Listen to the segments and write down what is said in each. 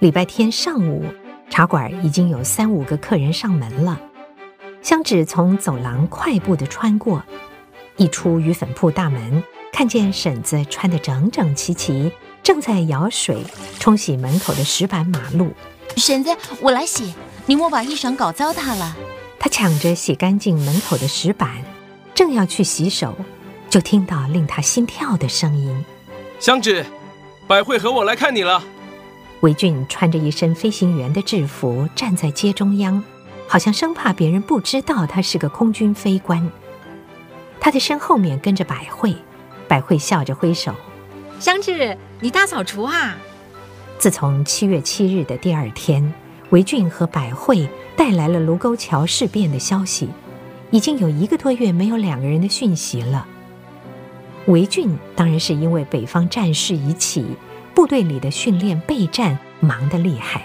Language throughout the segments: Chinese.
礼拜天上午，茶馆已经有三五个客人上门了。香芷从走廊快步地穿过，一出鱼粉铺大门，看见婶子穿得整整齐齐，正在舀水冲洗门口的石板马路。婶子，我来洗，你莫把衣裳搞糟蹋了。她抢着洗干净门口的石板，正要去洗手，就听到令她心跳的声音：“香芷，百惠和我来看你了。”维俊穿着一身飞行员的制服，站在街中央，好像生怕别人不知道他是个空军飞官。他的身后面跟着百惠，百惠笑着挥手：“香志，你大扫除啊？”自从七月七日的第二天，韦俊和百惠带来了卢沟桥事变的消息，已经有一个多月没有两个人的讯息了。韦俊当然是因为北方战事已起。部队里的训练备战忙得厉害，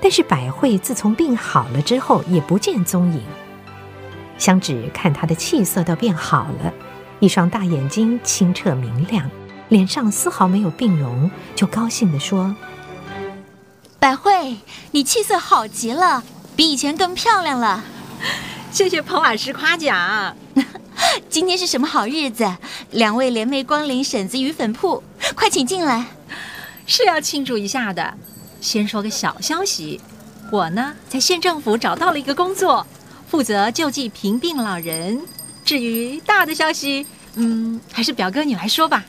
但是百惠自从病好了之后也不见踪影。香芷看她的气色倒变好了，一双大眼睛清澈明亮，脸上丝毫没有病容，就高兴地说：“百惠，你气色好极了，比以前更漂亮了。”谢谢彭老师夸奖。今天是什么好日子？两位联袂光临婶子鱼粉铺，快请进来。是要庆祝一下的。先说个小消息，我呢在县政府找到了一个工作，负责救济贫病老人。至于大的消息，嗯，还是表哥你来说吧。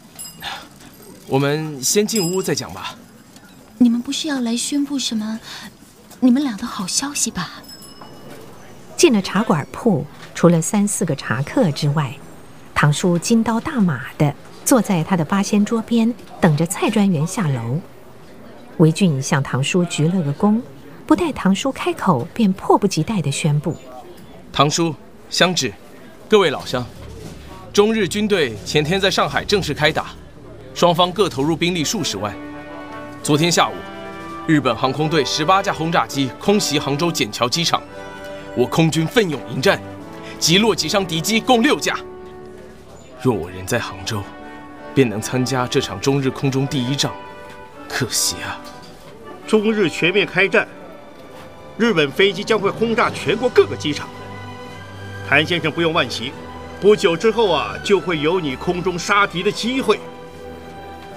我们先进屋再讲吧。你们不是要来宣布什么你们俩的好消息吧？进了茶馆铺，除了三四个茶客之外，堂叔金刀大马的。坐在他的八仙桌边，等着蔡专员下楼。韦俊向堂叔鞠了个躬，不待堂叔开口，便迫不及待地宣布：“堂叔、香芷，各位老乡，中日军队前天在上海正式开打，双方各投入兵力数十万。昨天下午，日本航空队十八架轰炸机空袭杭州笕桥机场，我空军奋勇迎战，击落击伤敌机共六架。若我人在杭州。”便能参加这场中日空中第一仗，可惜啊！中日全面开战，日本飞机将会轰炸全国各个机场。谭先生不用惋惜，不久之后啊，就会有你空中杀敌的机会。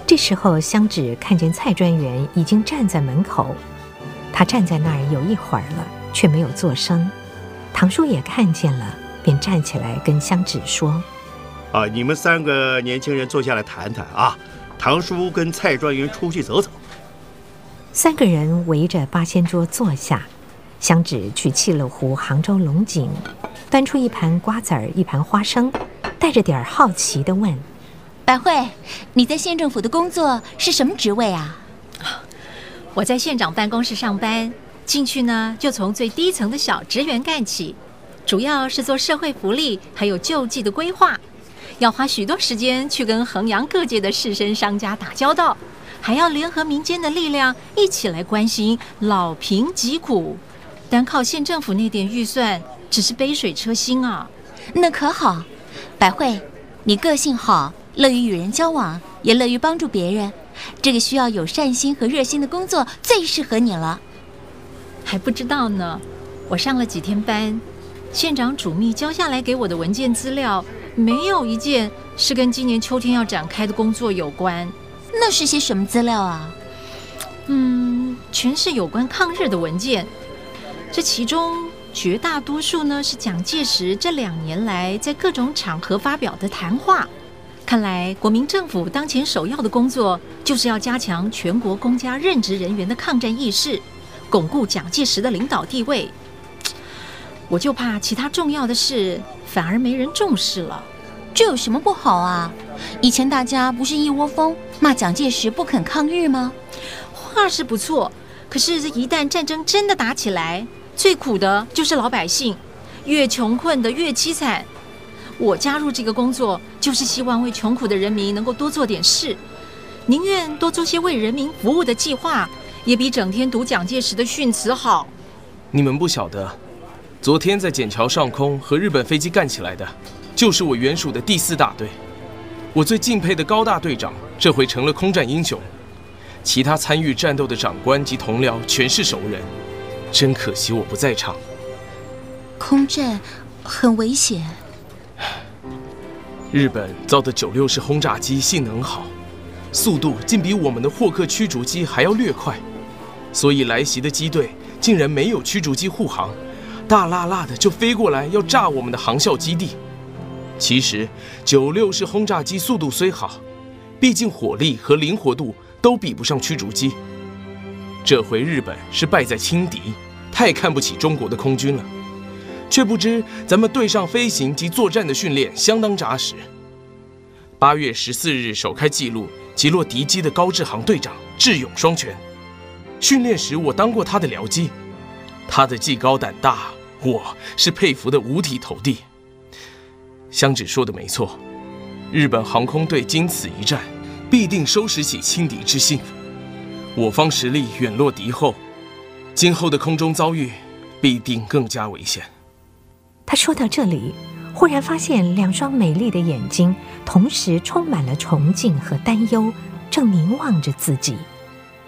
这时候，香芷看见蔡专员已经站在门口，他站在那儿有一会儿了，却没有作声。唐叔也看见了，便站起来跟香芷说。啊，你们三个年轻人坐下来谈谈啊。唐叔跟蔡专员出去走走。三个人围着八仙桌坐下，香芷去沏了壶杭州龙井，端出一盘瓜子儿，一盘花生，带着点儿好奇的问：“百惠，你在县政府的工作是什么职位啊？”“我在县长办公室上班，进去呢就从最低层的小职员干起，主要是做社会福利还有救济的规划。”要花许多时间去跟衡阳各界的士绅商家打交道，还要联合民间的力量一起来关心老贫疾苦。单靠县政府那点预算，只是杯水车薪啊！那可好，百惠，你个性好，乐于与人交往，也乐于帮助别人，这个需要有善心和热心的工作最适合你了。还不知道呢，我上了几天班，县长主秘交下来给我的文件资料。没有一件是跟今年秋天要展开的工作有关。那是些什么资料啊？嗯，全是有关抗日的文件。这其中绝大多数呢是蒋介石这两年来在各种场合发表的谈话。看来国民政府当前首要的工作就是要加强全国公家任职人员的抗战意识，巩固蒋介石的领导地位。我就怕其他重要的事。反而没人重视了，这有什么不好啊？以前大家不是一窝蜂骂蒋介石不肯抗日吗？话是不错，可是这一旦战争真的打起来，最苦的就是老百姓，越穷困的越凄惨。我加入这个工作，就是希望为穷苦的人民能够多做点事，宁愿多做些为人民服务的计划，也比整天读蒋介石的训词好。你们不晓得。昨天在笕桥上空和日本飞机干起来的，就是我原属的第四大队。我最敬佩的高大队长，这回成了空战英雄。其他参与战斗的长官及同僚全是熟人，真可惜我不在场。空战很危险。日本造的九六式轰炸机性能好，速度竟比我们的霍克驱逐机还要略快，所以来袭的机队竟然没有驱逐机护航，大辣辣的就飞过来要炸我们的航校基地。其实九六式轰炸机速度虽好，毕竟火力和灵活度都比不上驱逐机。这回日本是败在轻敌，太看不起中国的空军了。却不知咱们对上飞行及作战的训练相当扎实。八月十四日首开纪录击落敌机的高志航队长智勇双全。训练时我当过他的僚机，他的技高胆大，我是佩服得五体投地。香芷说的没错，日本航空队经此一战，必定收拾起轻敌之心。我方实力远落敌后，今后的空中遭遇必定更加危险。他说到这里，忽然发现两双美丽的眼睛同时充满了崇敬和担忧，正凝望着自己，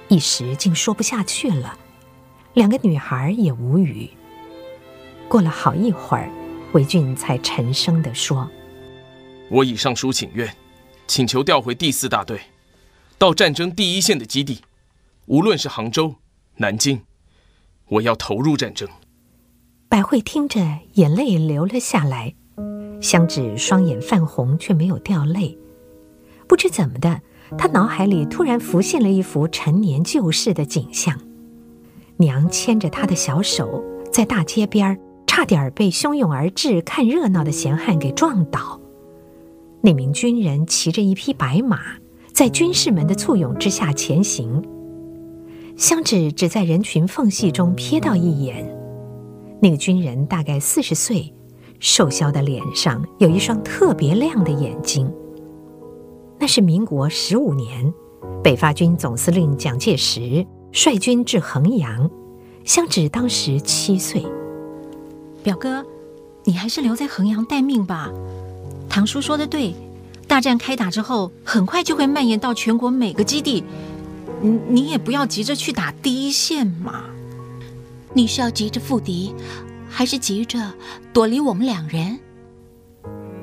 一时竟说不下去了。两个女孩也无语。过了好一会儿，韦俊才沉声地说：“我已上书请愿，请求调回第四大队，到战争第一线的基地，无论是杭州、南京，我要投入战争。”百惠听着，眼泪流了下来。香芷双眼泛红，却没有掉泪。不知怎么的，她脑海里突然浮现了一幅陈年旧事的景象：娘牵着她的小手，在大街边儿，差点被汹涌而至看热闹的闲汉给撞倒。那名军人骑着一匹白马，在军士们的簇拥之下前行。香芷只在人群缝隙中瞥到一眼。那个军人大概四十岁，瘦削的脸上有一双特别亮的眼睛。那是民国十五年，北伐军总司令蒋介石率军至衡阳，香芷当时七岁。表哥，你还是留在衡阳待命吧。堂叔说的对，大战开打之后，很快就会蔓延到全国每个基地。你你也不要急着去打第一线嘛。你是要急着赴敌，还是急着躲离我们两人？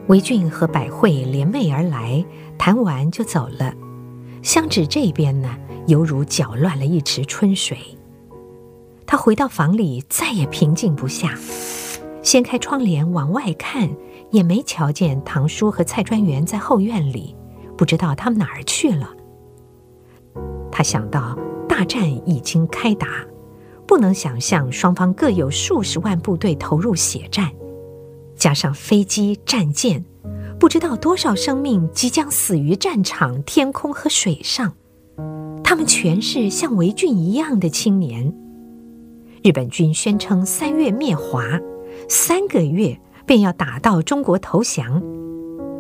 韦俊和百惠联袂而来，谈完就走了。香芷这边呢，犹如搅乱了一池春水。他回到房里，再也平静不下，掀开窗帘往外看，也没瞧见堂叔和蔡专员在后院里，不知道他们哪儿去了。他想到大战已经开打。不能想象双方各有数十万部队投入血战，加上飞机、战舰，不知道多少生命即将死于战场、天空和水上。他们全是像韦俊一样的青年。日本军宣称三月灭华，三个月便要打到中国投降。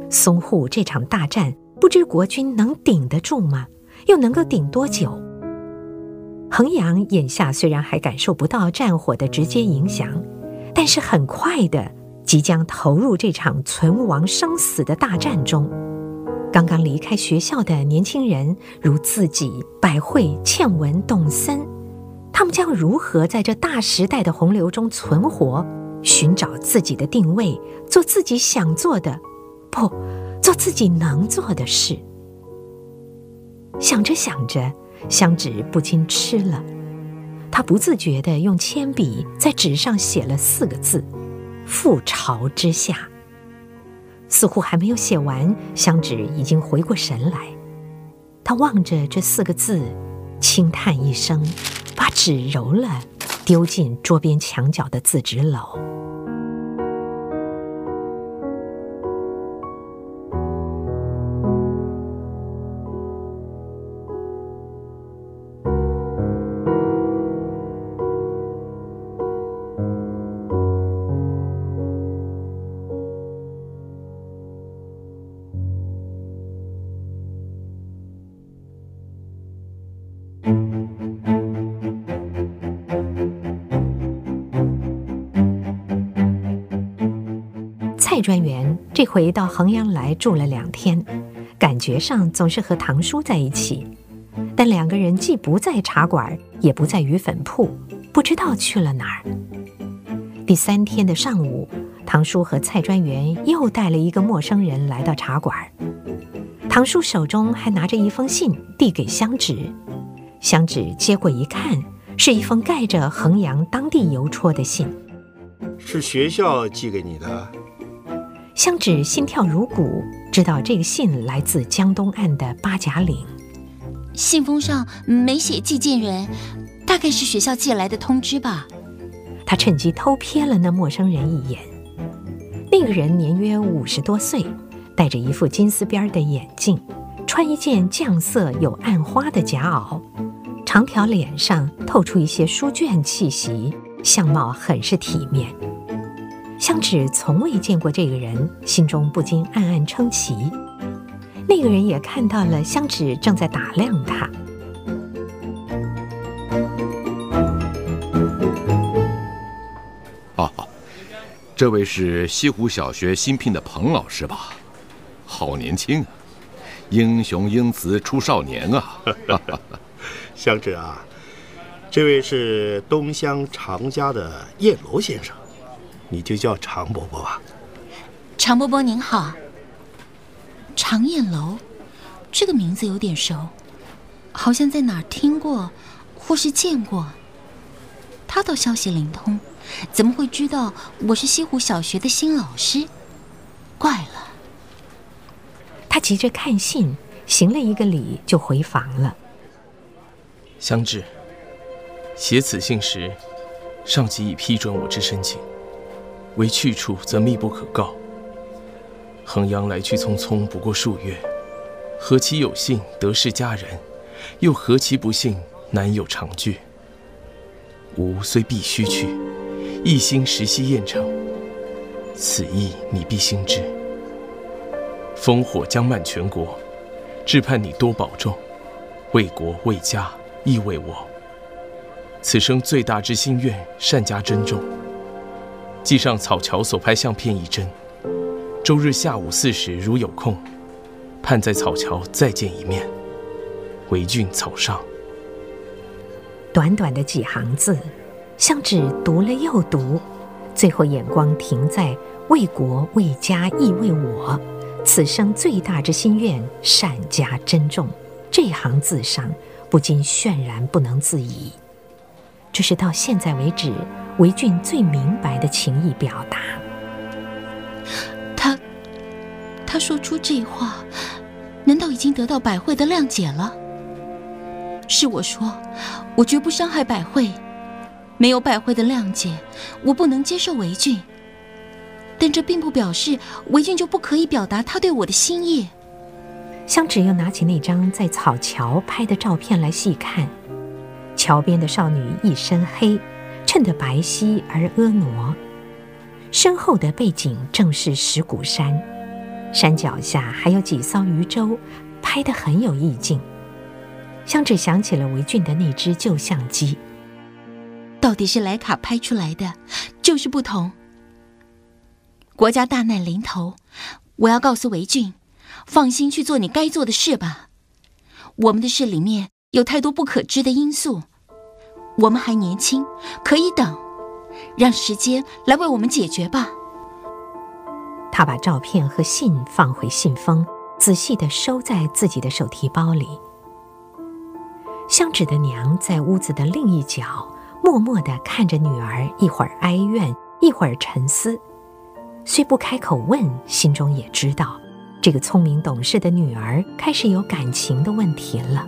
淞沪这场大战，不知国军能顶得住吗？又能够顶多久？衡阳眼下虽然还感受不到战火的直接影响，但是很快的即将投入这场存亡生死的大战中。刚刚离开学校的年轻人，如自己、百惠、倩文、董森，他们将如何在这大时代的洪流中存活，寻找自己的定位，做自己想做的，不，做自己能做的事。想着想着。香纸不禁吃了，他不自觉地用铅笔在纸上写了四个字：“覆巢之下。”似乎还没有写完，香纸已经回过神来。他望着这四个字，轻叹一声，把纸揉了，丢进桌边墙角的自纸篓。专员这回到衡阳来住了两天，感觉上总是和堂叔在一起。但两个人既不在茶馆，也不在鱼粉铺，不知道去了哪儿。第三天的上午，唐叔和蔡专员又带了一个陌生人来到茶馆。唐叔手中还拿着一封信，递给香芷。香芷接过一看，是一封盖着衡阳当地邮戳的信。是学校寄给你的。香芷心跳如鼓，知道这个信来自江东岸的八甲岭。信封上没写寄件人，大概是学校寄来的通知吧。他趁机偷瞥了那陌生人一眼。那个人年约五十多岁。戴着一副金丝边的眼镜，穿一件绛色有暗花的夹袄，长条脸上透出一些书卷气息，相貌很是体面。香芷从未见过这个人，心中不禁暗暗称奇。那个人也看到了香芷正在打量他。哦，这位是西湖小学新聘的彭老师吧？好年轻啊！英雄英雌出少年啊！香芷啊，这位是东乡常家的燕罗先生，你就叫常伯伯吧。常伯伯您好。常燕楼，这个名字有点熟，好像在哪儿听过，或是见过。他倒消息灵通，怎么会知道我是西湖小学的新老师？怪了。他急着看信，行了一个礼，就回房了。相知，写此信时，上级已批准我之申请，唯去处则密不可告。衡阳来去匆匆，不过数月，何其有幸得识佳人，又何其不幸难有长聚。吾虽必须去，一心实系燕城，此意你必心知。烽火将漫全国，只盼你多保重，为国为家亦为我。此生最大之心愿，善加珍重。寄上草桥所拍相片一帧，周日下午四时如有空，盼在草桥再见一面。韦俊草上。短短的几行字，像纸读了又读，最后眼光停在“为国为家亦为我”。此生最大之心愿，善加珍重。这行字上，不禁泫然不能自已。这是到现在为止，韦俊最明白的情意表达。他，他说出这话，难道已经得到百惠的谅解了？是我说，我绝不伤害百惠。没有百惠的谅解，我不能接受韦俊。但这并不表示韦俊就不可以表达他对我的心意。香芷又拿起那张在草桥拍的照片来细看，桥边的少女一身黑，衬得白皙而婀娜，身后的背景正是石鼓山，山脚下还有几艘渔舟，拍得很有意境。香芷想起了韦俊的那只旧相机，到底是莱卡拍出来的，就是不同。国家大难临头，我要告诉韦俊，放心去做你该做的事吧。我们的事里面有太多不可知的因素，我们还年轻，可以等，让时间来为我们解决吧。他把照片和信放回信封，仔细地收在自己的手提包里。香纸的娘在屋子的另一角，默默地看着女儿，一会儿哀怨，一会儿沉思。虽不开口问，心中也知道，这个聪明懂事的女儿开始有感情的问题了。